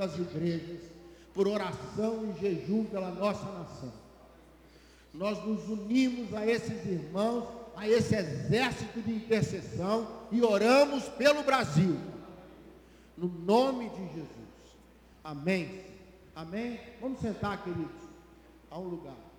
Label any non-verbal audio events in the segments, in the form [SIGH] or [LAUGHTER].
das igrejas, por oração e jejum pela nossa nação. Nós nos unimos a esses irmãos, a esse exército de intercessão e oramos pelo Brasil. No nome de Jesus. Amém. Amém. Vamos sentar, queridos, a um lugar.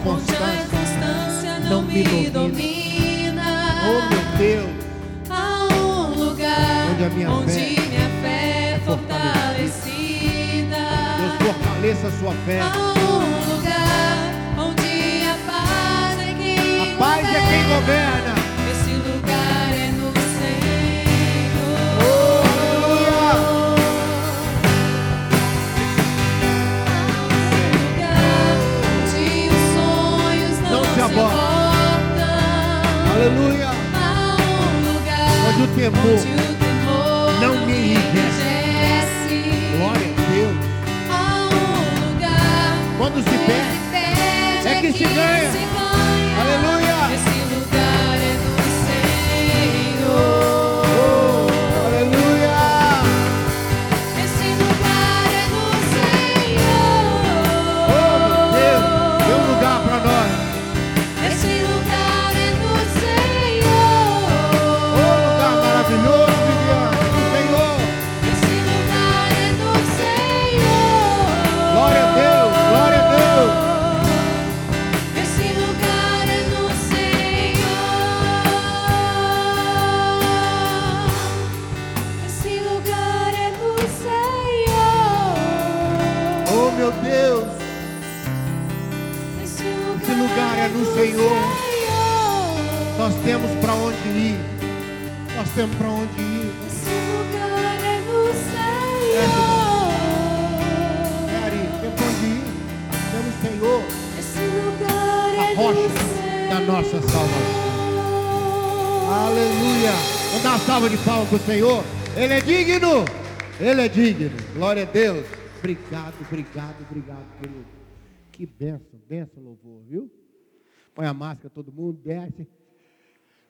Inconstância não me domina. Oh, meu Deus. Há um lugar Onde a minha onde fé minha fé é fortalecida. Deus fortaleça a sua fé. Há um lugar onde a paz é quem A paz é quem governa. Lugar Aleluia. Vamos dar uma salva de palmas para o Senhor. Ele é digno. Ele é digno. Glória a Deus. Obrigado, obrigado, obrigado, querido. Que benção, benção, louvor, viu? Põe a máscara, todo mundo, desce.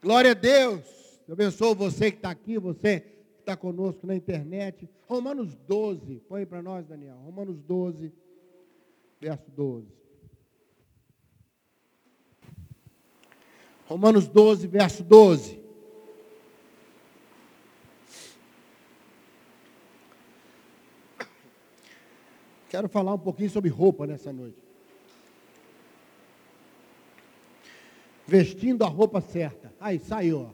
Glória a Deus. Eu abençoo você que está aqui, você que está conosco na internet. Romanos 12. Põe para nós, Daniel. Romanos 12, verso 12. Romanos 12, verso 12. Quero falar um pouquinho sobre roupa nessa noite. Vestindo a roupa certa. Aí, saiu, ó.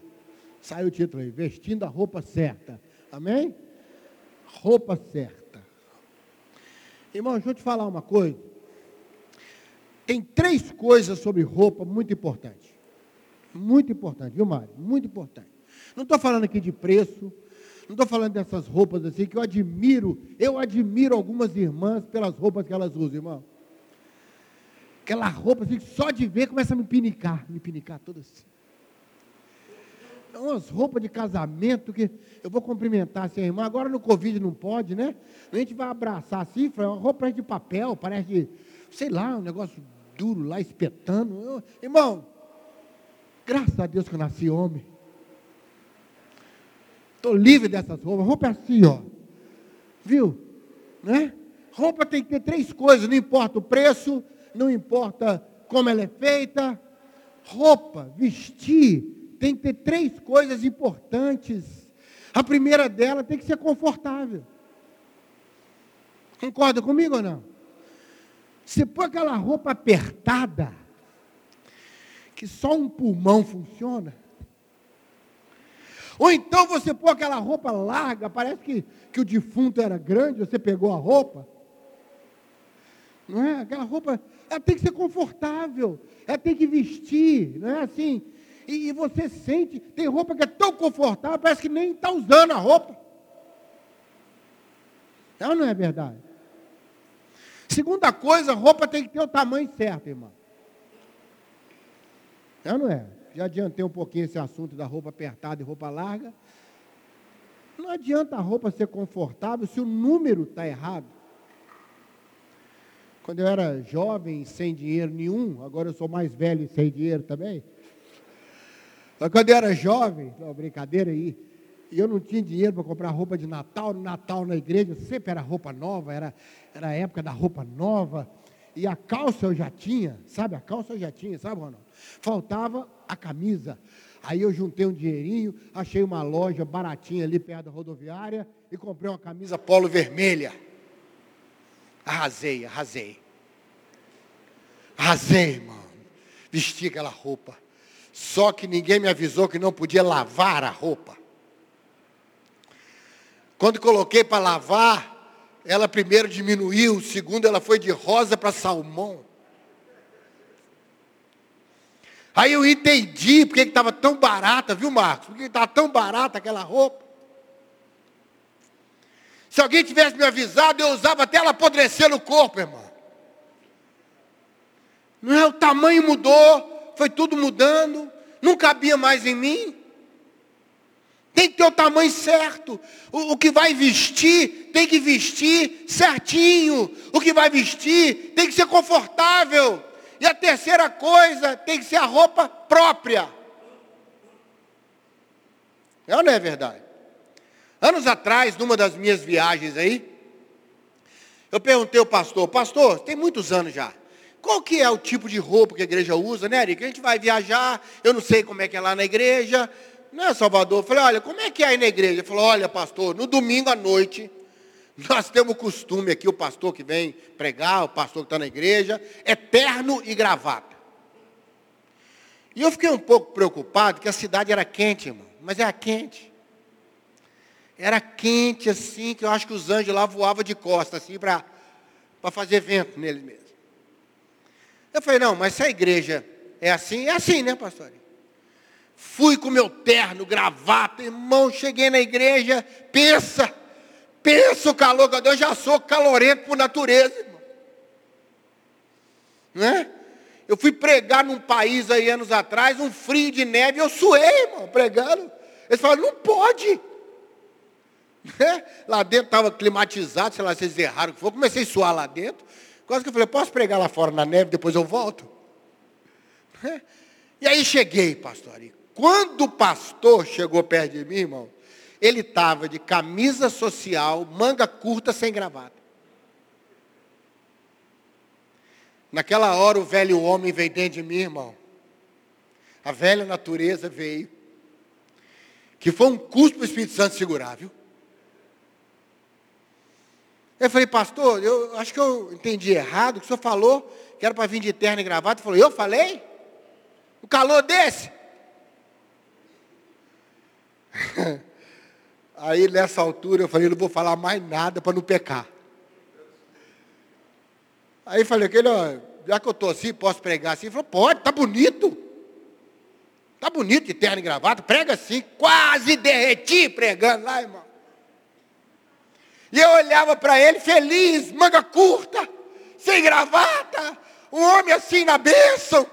Saiu o título aí. Vestindo a roupa certa. Amém? Roupa certa. Irmão, deixa eu te falar uma coisa. Tem três coisas sobre roupa muito importantes. Muito importante, viu, Mário? Muito importante. Não estou falando aqui de preço, não estou falando dessas roupas assim, que eu admiro, eu admiro algumas irmãs pelas roupas que elas usam, irmão. Aquela roupa assim, só de ver começa a me pinicar, me pinicar toda assim. Umas roupas de casamento que eu vou cumprimentar assim, a irmã. Agora no Covid não pode, né? A gente vai abraçar assim, uma roupa de papel, parece sei lá, um negócio duro lá, espetando. Eu, irmão, graças a Deus que eu nasci homem. Estou livre dessas roupas. Roupa é assim, ó. Viu? Né? Roupa tem que ter três coisas, não importa o preço, não importa como ela é feita. Roupa, vestir, tem que ter três coisas importantes. A primeira dela tem que ser confortável. Concorda comigo ou não? Você põe aquela roupa apertada, que só um pulmão funciona. Ou então você põe aquela roupa larga, parece que, que o defunto era grande, você pegou a roupa. Não é? Aquela roupa, ela tem que ser confortável, ela tem que vestir, não é assim? E, e você sente, tem roupa que é tão confortável, parece que nem está usando a roupa. Ela não é verdade? Segunda coisa, roupa tem que ter o tamanho certo, irmão. Ela não é? Já adiantei um pouquinho esse assunto da roupa apertada e roupa larga. Não adianta a roupa ser confortável se o número está errado. Quando eu era jovem, sem dinheiro nenhum, agora eu sou mais velho e sem dinheiro também. Mas quando eu era jovem, não, brincadeira aí, e eu não tinha dinheiro para comprar roupa de Natal, no Natal na igreja sempre era roupa nova, era, era a época da roupa nova. E a calça eu já tinha, sabe? A calça eu já tinha, sabe, Ronaldo? Faltava a camisa. Aí eu juntei um dinheirinho, achei uma loja baratinha ali perto da rodoviária e comprei uma camisa polo vermelha. Arrasei, arrasei. Arrasei, mano. Vesti aquela roupa. Só que ninguém me avisou que não podia lavar a roupa. Quando coloquei para lavar, ela primeiro diminuiu, segundo ela foi de rosa para salmão. Aí eu entendi porque estava tão barata, viu Marcos? Porque estava tão barata aquela roupa. Se alguém tivesse me avisado, eu usava até ela apodrecer no corpo, irmão. Não é, o tamanho mudou, foi tudo mudando, não cabia mais em mim. Tem que ter o tamanho certo. O, o, que vai vestir, tem que vestir certinho. O que vai vestir, tem que ser confortável. E a terceira coisa, tem que ser a roupa própria. É ou não é verdade? Anos atrás, numa das minhas viagens aí, eu perguntei ao pastor, pastor, tem muitos anos já, qual que é o tipo de roupa que a igreja usa, né, Eric? A gente vai viajar, eu não sei como é que é lá na igreja, não é Salvador? Eu falei, olha, como é que é aí na igreja? Ele falou, olha, pastor, no domingo à noite, nós temos o costume aqui, o pastor que vem pregar, o pastor que está na igreja, é terno e gravata. E eu fiquei um pouco preocupado, que a cidade era quente, irmão, mas era quente. Era quente assim, que eu acho que os anjos lá voavam de costas, assim, para fazer vento neles mesmos. Eu falei, não, mas se a igreja é assim, é assim, né, pastor? Fui com meu terno, gravata, irmão, cheguei na igreja, pensa, pensa o calor que eu, já sou calorento por natureza, irmão. Né? Eu fui pregar num país aí anos atrás, um frio de neve, eu suei, irmão, pregando. Eles falaram, não pode. [LAUGHS] Né? Lá dentro estava climatizado, sei lá, vocês erraram que foi. Comecei a suar lá dentro. Quase que eu falei, posso pregar lá fora na neve, depois eu volto? [LAUGHS] Né? E aí cheguei, pastor. E quando o pastor chegou perto de mim, irmão, ele estava de camisa social, manga curta, sem gravata. Naquela hora o velho homem veio dentro de mim, irmão. A velha natureza veio. Que foi um custo para o Espírito Santo segurar, viu? Eu falei, pastor, eu acho que eu entendi errado, que o senhor falou que era para vir de terno e gravata. Ele falou, eu falei? O calor desse? [LAUGHS] Aí nessa altura eu falei, não vou falar mais nada para não pecar. Aí falei, aquele, ó, já que eu estou assim, posso pregar assim? Ele falou, pode, tá bonito. Tá bonito de terno e gravata, prega assim, quase derreti pregando lá, irmão. E eu olhava para ele feliz, manga curta, sem gravata. Um homem assim na bênção.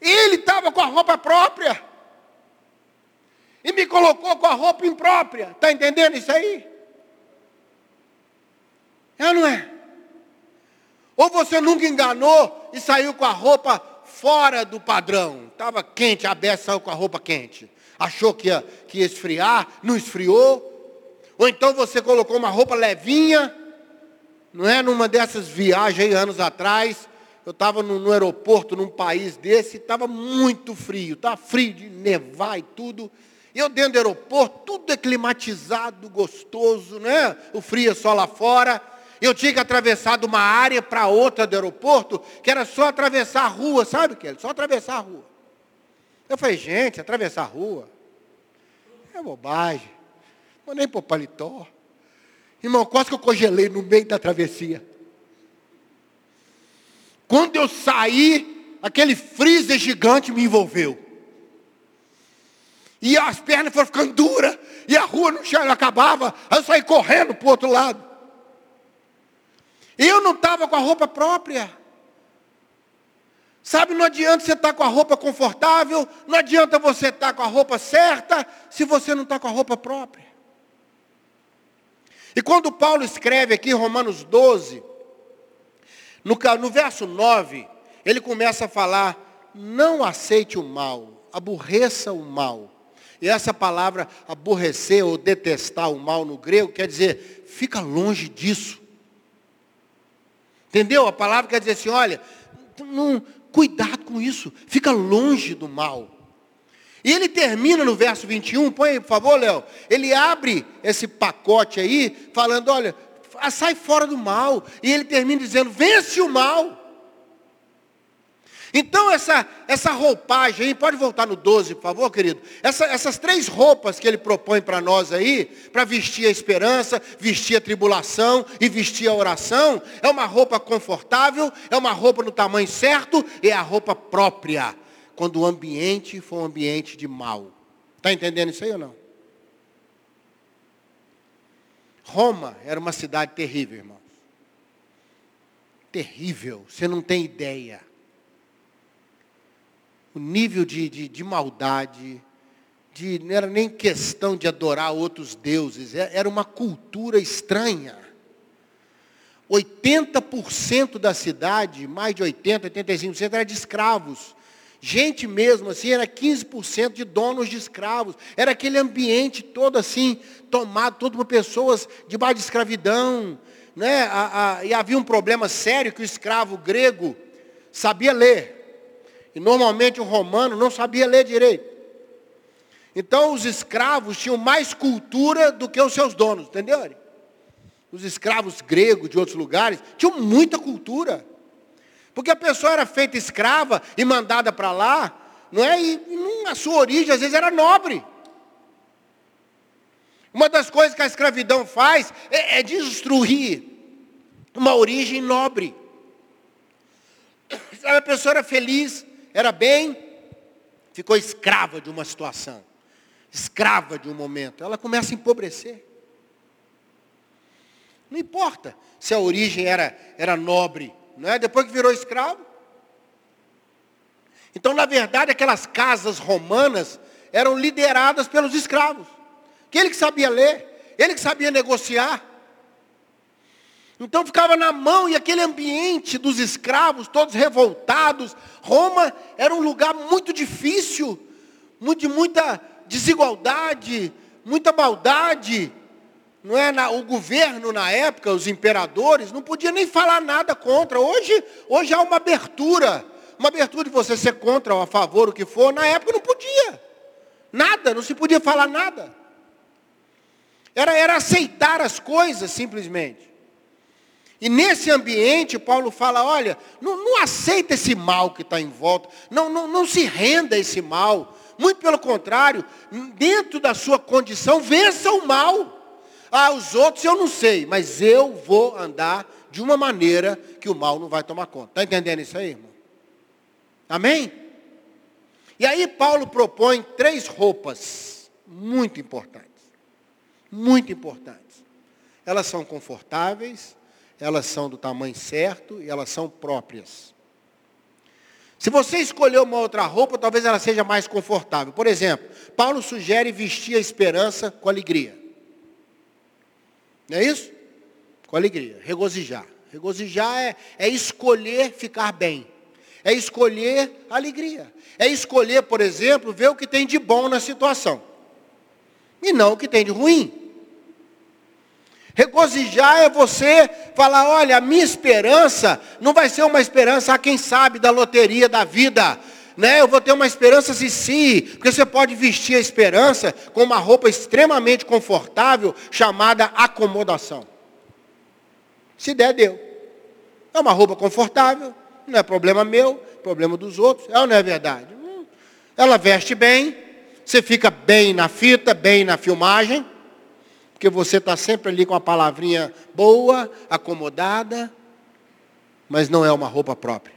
Ele estava com a roupa própria. E me colocou com a roupa imprópria. Está entendendo isso aí? É ou não é? Ou você nunca enganou e saiu com a roupa fora do padrão. Estava quente, a Bessa saiu com a roupa quente. Achou que ia, que ia esfriar, não esfriou. Ou então você colocou uma roupa levinha, não é? Numa dessas viagens anos atrás, eu estava no, no, aeroporto, num país desse, estava muito frio, estava frio de nevar e tudo. Eu dentro do aeroporto, tudo é climatizado, gostoso, né? O frio é só lá fora. Eu tinha que atravessar de uma área para outra do aeroporto, que era só atravessar a rua, sabe, Kelly? Só atravessar a rua. Eu falei, gente, atravessar a rua é bobagem. Nem pôr paletó. Irmão, quase que eu congelei no meio da travessia. Quando eu saí, aquele freezer gigante me envolveu. E as pernas foram ficando duras, e a rua no chão acabava, eu saí correndo para o outro lado. Eu não estava com a roupa própria. Sabe, não adianta você estar tá com a roupa confortável, não adianta você estar tá com a roupa certa, se você não está com a roupa própria. E quando Paulo escreve aqui, Romanos 12, no, no verso 9, ele começa a falar: não aceite o mal, aborreça o mal. E essa palavra aborrecer ou detestar o mal no grego quer dizer, fica longe disso. Entendeu? A palavra quer dizer assim, olha, não, cuidado com isso, fica longe do mal. E ele termina no verso 21, põe aí, por favor, Léo. Ele abre esse pacote aí, falando, olha, sai fora do mal. E ele termina dizendo, vence o mal. Então essa, essa roupagem pode voltar no 12, por favor, querido. Essa, essas três roupas que ele propõe para nós aí, para vestir a esperança, vestir a tribulação e vestir a oração, é uma roupa confortável, é uma roupa no tamanho certo e é a roupa própria, quando o ambiente for um ambiente de mal. Está entendendo isso aí ou não? Roma era uma cidade terrível, irmãos. Terrível, você não tem ideia o nível de, de, de maldade, de, não era nem questão de adorar outros deuses, é, era uma cultura estranha. 80% da cidade, mais de 80%, 85% era de escravos. Gente mesmo assim, era 15% de donos de escravos. Era aquele ambiente todo assim, tomado, todo por pessoas debaixo de escravidão. Né? A, a, e havia um problema sério que o escravo grego sabia ler. E normalmente o romano não sabia ler direito. Então os escravos tinham mais cultura do que os seus donos, entendeu? Os escravos gregos de outros lugares tinham muita cultura. Porque a pessoa era feita escrava e mandada para lá, não é? E a sua origem às vezes era nobre. Uma das coisas que a escravidão faz é, é destruir uma origem nobre. A pessoa era feliz, era bem, ficou escrava de uma situação, escrava de um momento. Ela começa a empobrecer. Não importa se a origem era, era nobre, não é? Depois que virou escravo. Então, na verdade, aquelas casas romanas eram lideradas pelos escravos. Que ele que sabia ler, ele que sabia negociar. Então ficava na mão e aquele ambiente dos escravos, todos revoltados. Roma era um lugar muito difícil, de muita desigualdade, muita maldade. Não é? o governo na época, os imperadores, não podia nem falar nada contra. Hoje, hoje há uma abertura. Uma abertura de você ser contra ou a favor, o que for. Na época não podia. Nada, não se podia falar nada. Era, era aceitar as coisas simplesmente. E nesse ambiente, Paulo fala: olha, não, não aceita esse mal que está em volta, não, não, não se renda a esse mal. Muito pelo contrário, dentro da sua condição, vença o mal. Ah, os outros eu não sei, mas eu vou andar de uma maneira que o mal não vai tomar conta. Está entendendo isso aí, irmão? Amém? E aí Paulo propõe três roupas muito importantes. Muito importantes. Elas são confortáveis, elas são do tamanho certo e elas são próprias. Se você escolher uma outra roupa, talvez ela seja mais confortável. Por exemplo, Paulo sugere vestir a esperança com alegria. Não é isso? Com alegria, regozijar. Regozijar é, é escolher ficar bem. É escolher alegria. É escolher, por exemplo, ver o que tem de bom na situação. E não o que tem de ruim. Regozijar é você falar, olha, a minha esperança não vai ser uma esperança, a quem sabe, da loteria da vida. Né? Eu vou ter uma esperança se sim, porque você pode vestir a esperança com uma roupa extremamente confortável chamada acomodação. Se der, deu. É uma roupa confortável, não é problema meu, problema dos outros. É ou não é verdade? Hum. Ela veste bem, você fica bem na fita, bem na filmagem, porque você está sempre ali com a palavrinha boa, acomodada, mas não é uma roupa própria.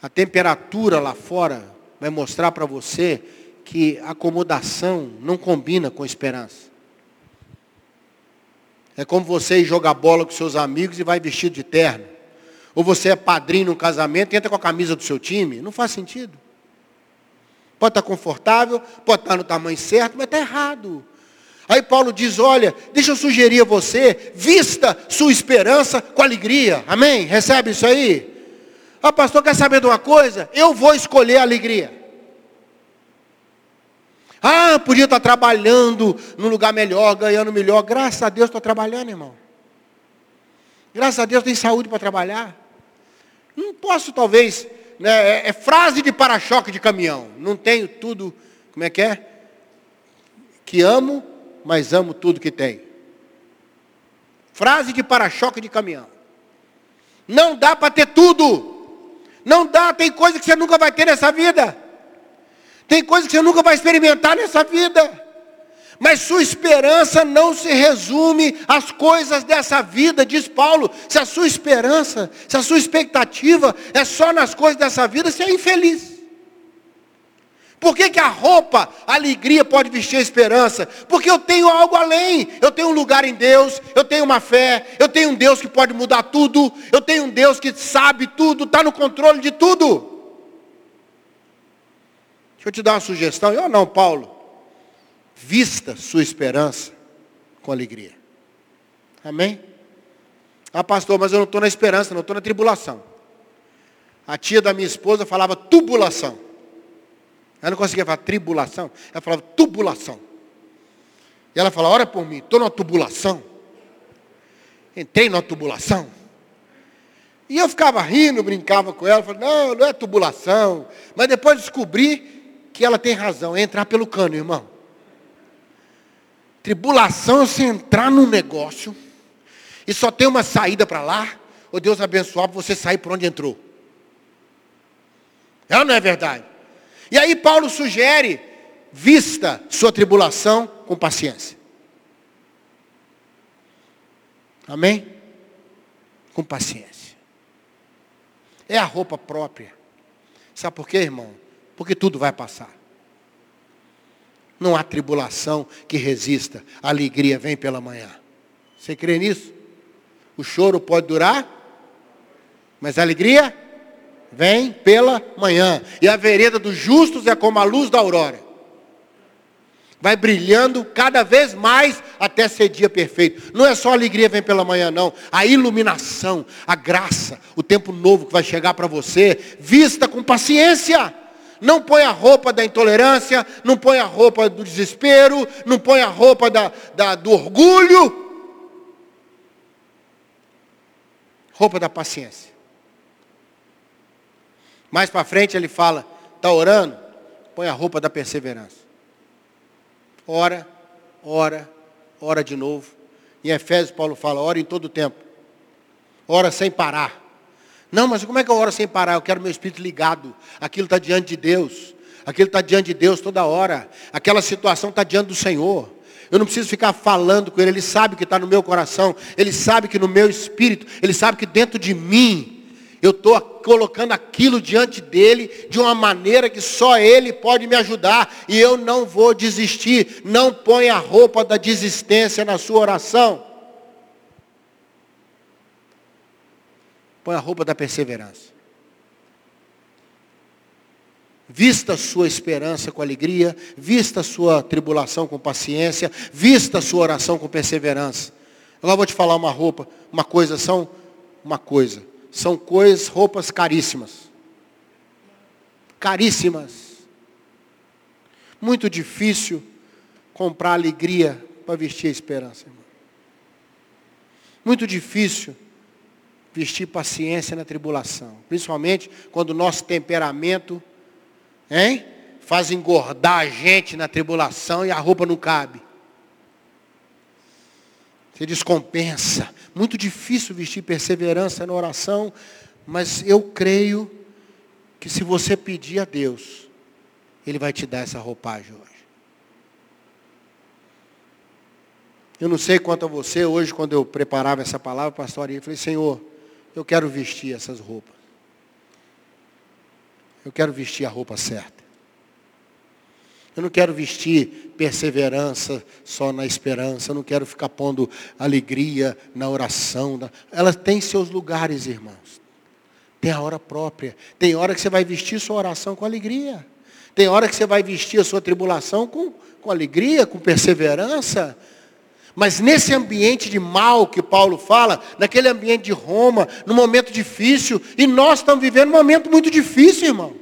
A temperatura lá fora vai mostrar para você que acomodação não combina com esperança. É como você jogar bola com seus amigos e vai vestido de terno. Ou você é padrinho num casamento e entra com a camisa do seu time. Não faz sentido. Pode estar confortável, pode estar no tamanho certo, mas está errado. Aí Paulo diz, olha, deixa eu sugerir a você, vista sua esperança com alegria. Amém? Recebe isso aí? Ah, pastor, quer saber de uma coisa? Eu vou escolher a alegria. Ah, podia estar trabalhando num lugar melhor, ganhando melhor. Graças a Deus estou trabalhando, irmão. Graças a Deus tem saúde para trabalhar. Não posso, talvez, é, é frase de para-choque de caminhão. Não tenho tudo, como é que é? Que amo, mas amo tudo que tenho. Frase de para-choque de caminhão. Não dá para ter tudo. Não dá, tem coisa que você nunca vai ter nessa vida. Tem coisa que você nunca vai experimentar nessa vida. Mas sua esperança não se resume às coisas dessa vida, diz Paulo. Se a sua esperança, se a sua expectativa é só nas coisas dessa vida, você é infeliz. Por que, que a roupa, a alegria pode vestir a esperança? Porque eu tenho algo além. Eu tenho um lugar em Deus, eu tenho uma fé, eu tenho um Deus que pode mudar tudo, eu tenho um Deus que sabe tudo, está no controle de tudo. Deixa eu te dar uma sugestão. Eu não, Paulo. Vista sua esperança com alegria. Amém? Ah, pastor, mas eu não estou na esperança, não estou na tribulação. A tia da minha esposa falava tubulação. Ela não conseguia falar tribulação, ela falava tubulação. E ela falava, ora por mim, estou numa tubulação. Entrei numa tubulação. E eu ficava rindo, brincava com ela, falava, não, não é tubulação. Mas depois descobri que ela tem razão, é entrar pelo cano, irmão. Tribulação é você entrar num negócio e só tem uma saída para lá, ou Deus abençoar para você sair por onde entrou. É ou não é verdade? E aí Paulo sugere, vista sua tribulação com paciência. Amém? Com paciência. É a roupa própria. Sabe por quê, irmão? Porque tudo vai passar. Não há tribulação que resista. A alegria vem pela manhã. Você crê nisso? O choro pode durar, mas a alegria vem pela manhã. E a vereda dos justos é como a luz da aurora. Vai brilhando cada vez mais até ser dia perfeito. Não é só a alegria vem pela manhã, não. A iluminação, a graça, o tempo novo que vai chegar para você, vista com paciência. Não põe a roupa da intolerância, não põe a roupa do desespero, não põe a roupa da, da, do orgulho. Roupa da paciência. Mais para frente ele fala, está orando? Põe a roupa da perseverança. Ora, ora, ora de novo. Em Efésios Paulo fala, ora em todo tempo. Ora sem parar. Não, mas como é que eu oro sem parar? Eu quero meu espírito ligado. Aquilo está diante de Deus. Aquilo está diante de Deus toda hora. Aquela situação está diante do Senhor. Eu não preciso ficar falando com Ele. Ele sabe que está no meu coração. Ele sabe que no meu espírito. Ele sabe que dentro de mim. Eu estou colocando aquilo diante dele de uma maneira que só ele pode me ajudar. E eu não vou desistir. Não ponha a roupa da desistência na sua oração. Põe a roupa da perseverança. Vista a sua esperança com alegria, vista a sua tribulação com paciência, vista a sua oração com perseverança. Agora vou te falar uma roupa, uma coisa, são uma coisa. São coisas, roupas caríssimas. Caríssimas. Muito difícil comprar alegria para vestir a esperança, irmão. Muito difícil vestir paciência na tribulação. Principalmente quando o nosso temperamento hein, faz engordar a gente na tribulação e a roupa não cabe. Você descompensa. Muito difícil vestir perseverança na oração, mas eu creio que se você pedir a Deus, Ele vai te dar essa roupagem hoje. Eu não sei quanto a você, hoje quando eu preparava essa palavra, pastor, eu falei, Senhor, eu quero vestir essas roupas. Eu quero vestir a roupa certa. Eu não quero vestir perseverança só na esperança. Eu não quero ficar pondo alegria na oração. Ela tem seus lugares, irmãos. Tem a hora própria. Tem hora que você vai vestir sua oração com alegria. Tem hora que você vai vestir a sua tribulação com, com alegria, com perseverança. Mas nesse ambiente de mal que Paulo fala, naquele ambiente de Roma, no momento difícil, e nós estamos vivendo um momento muito difícil, irmão.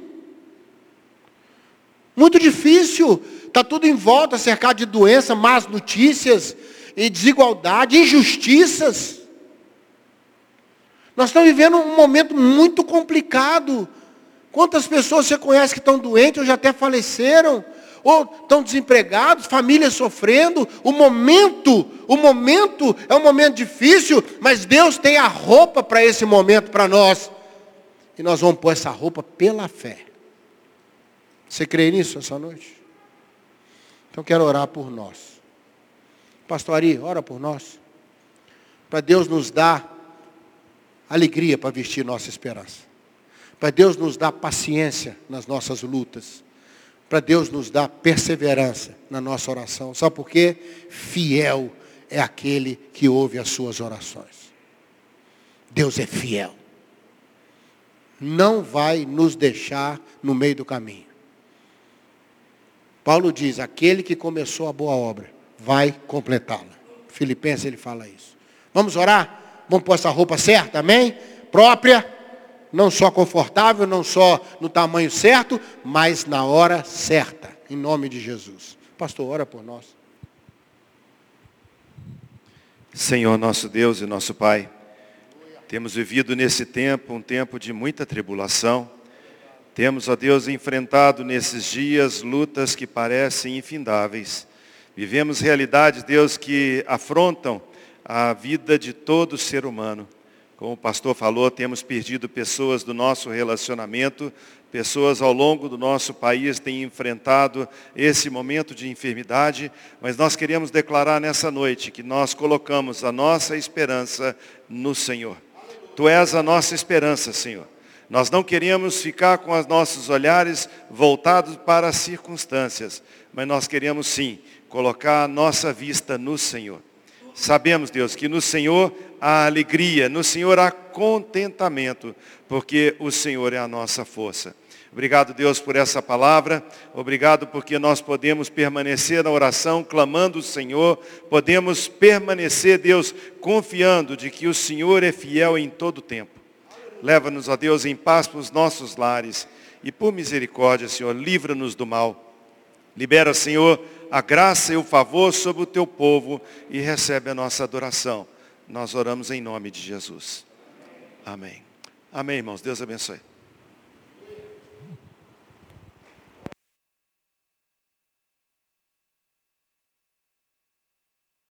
Muito difícil. Está tudo em volta, cercado de doença, más notícias, e desigualdade, injustiças. Nós estamos vivendo um momento muito complicado. Quantas pessoas você conhece que estão doentes ou já até faleceram? Ou estão desempregados, famílias sofrendo. O momento, o momento é um momento difícil, mas Deus tem a roupa para esse momento para nós. E nós vamos pôr essa roupa pela fé. Você crê nisso essa noite? Então quero orar por nós. Pastor Ari, ora por nós. Para Deus nos dar alegria para vestir nossa esperança. Para Deus nos dar paciência nas nossas lutas para Deus nos dar perseverança na nossa oração. Sabe por quê? Fiel é aquele que ouve as suas orações. Deus é fiel. Não vai nos deixar no meio do caminho. Paulo diz: aquele que começou a boa obra vai completá-la. Filipenses ele fala isso. Vamos orar? Vamos pôr essa roupa certa, amém? Própria não só confortável, não só no tamanho certo, mas na hora certa, em nome de Jesus. Pastor, ora por nós. Senhor nosso Deus e nosso Pai, temos vivido nesse tempo um tempo de muita tribulação. Temos, ó Deus, enfrentado nesses dias lutas que parecem infindáveis. Vivemos realidades, Deus, que afrontam a vida de todo ser humano. Como o pastor falou, temos perdido pessoas do nosso relacionamento, pessoas ao longo do nosso país têm enfrentado esse momento de enfermidade, mas nós queremos declarar nessa noite que nós colocamos a nossa esperança no Senhor. Tu és a nossa esperança, Senhor. Nós não queremos ficar com os nossos olhares voltados para as circunstâncias, mas nós queremos sim colocar a nossa vista no Senhor. Sabemos, Deus, que no Senhor há alegria, no Senhor há contentamento, porque o Senhor é a nossa força. Obrigado, Deus, por essa palavra. Obrigado porque nós podemos permanecer na oração, clamando o Senhor. Podemos permanecer, Deus, confiando de que o Senhor é fiel em todo o tempo. Leva-nos, ó Deus, em paz para os nossos lares. E por misericórdia, Senhor, livra-nos do mal. Libera, Senhor, a graça e o favor sobre o teu povo e recebe a nossa adoração. Nós oramos em nome de Jesus. Amém. Amém, irmãos. Deus abençoe.